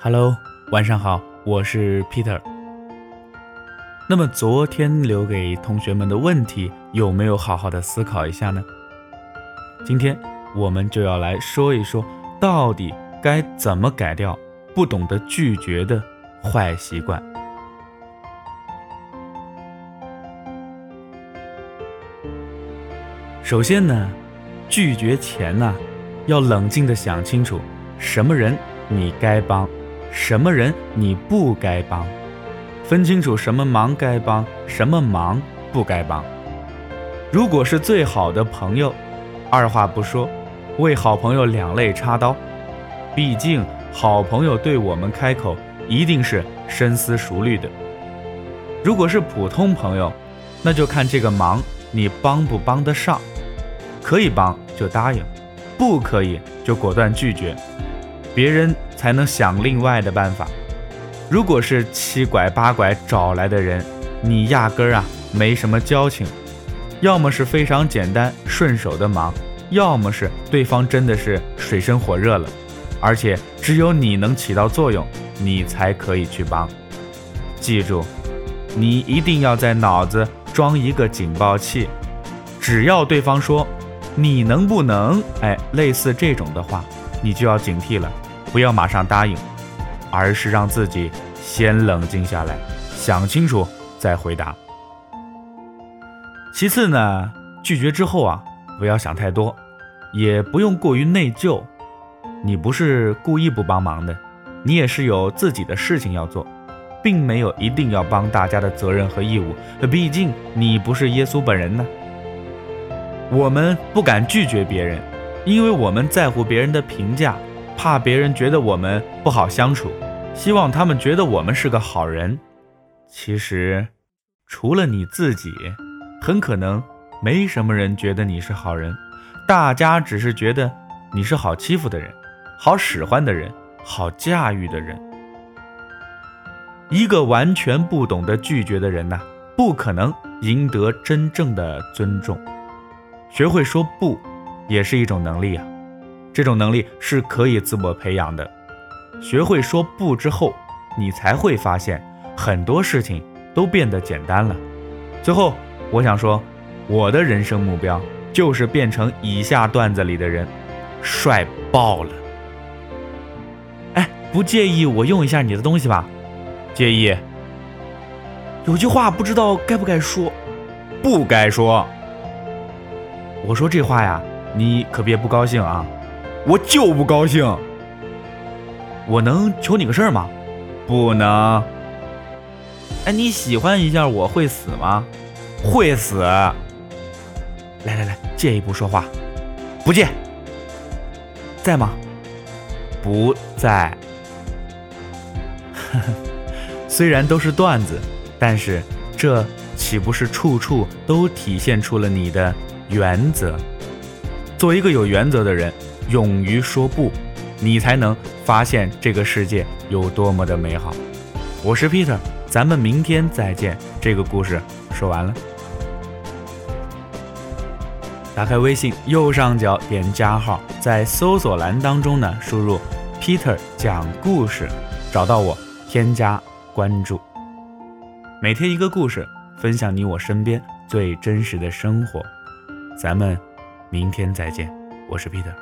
Hello，晚上好，我是 Peter。那么昨天留给同学们的问题有没有好好的思考一下呢？今天我们就要来说一说，到底该怎么改掉不懂得拒绝的坏习惯。首先呢，拒绝前呢，要冷静的想清楚，什么人你该帮。什么人你不该帮，分清楚什么忙该帮，什么忙不该帮。如果是最好的朋友，二话不说，为好朋友两肋插刀。毕竟好朋友对我们开口，一定是深思熟虑的。如果是普通朋友，那就看这个忙你帮不帮得上，可以帮就答应，不可以就果断拒绝。别人才能想另外的办法。如果是七拐八拐找来的人，你压根儿啊没什么交情，要么是非常简单顺手的忙，要么是对方真的是水深火热了，而且只有你能起到作用，你才可以去帮。记住，你一定要在脑子装一个警报器，只要对方说你能不能，哎，类似这种的话，你就要警惕了。不要马上答应，而是让自己先冷静下来，想清楚再回答。其次呢，拒绝之后啊，不要想太多，也不用过于内疚。你不是故意不帮忙的，你也是有自己的事情要做，并没有一定要帮大家的责任和义务。毕竟你不是耶稣本人呢。我们不敢拒绝别人，因为我们在乎别人的评价。怕别人觉得我们不好相处，希望他们觉得我们是个好人。其实，除了你自己，很可能没什么人觉得你是好人。大家只是觉得你是好欺负的人，好使唤的人，好驾驭的人。一个完全不懂得拒绝的人呐，不可能赢得真正的尊重。学会说不，也是一种能力啊。这种能力是可以自我培养的。学会说不之后，你才会发现很多事情都变得简单了。最后，我想说，我的人生目标就是变成以下段子里的人，帅爆了。哎，不介意我用一下你的东西吧？介意。有句话不知道该不该说，不该说。我说这话呀，你可别不高兴啊。我就不高兴，我能求你个事儿吗？不能。哎，你喜欢一下我会死吗？会死。来来来，借一步说话，不借。在吗？不在。虽然都是段子，但是这岂不是处处都体现出了你的原则？做一个有原则的人。勇于说不，你才能发现这个世界有多么的美好。我是 Peter，咱们明天再见。这个故事说完了，打开微信右上角点加号，在搜索栏当中呢输入 Peter 讲故事，找到我，添加关注。每天一个故事，分享你我身边最真实的生活。咱们明天再见，我是 Peter。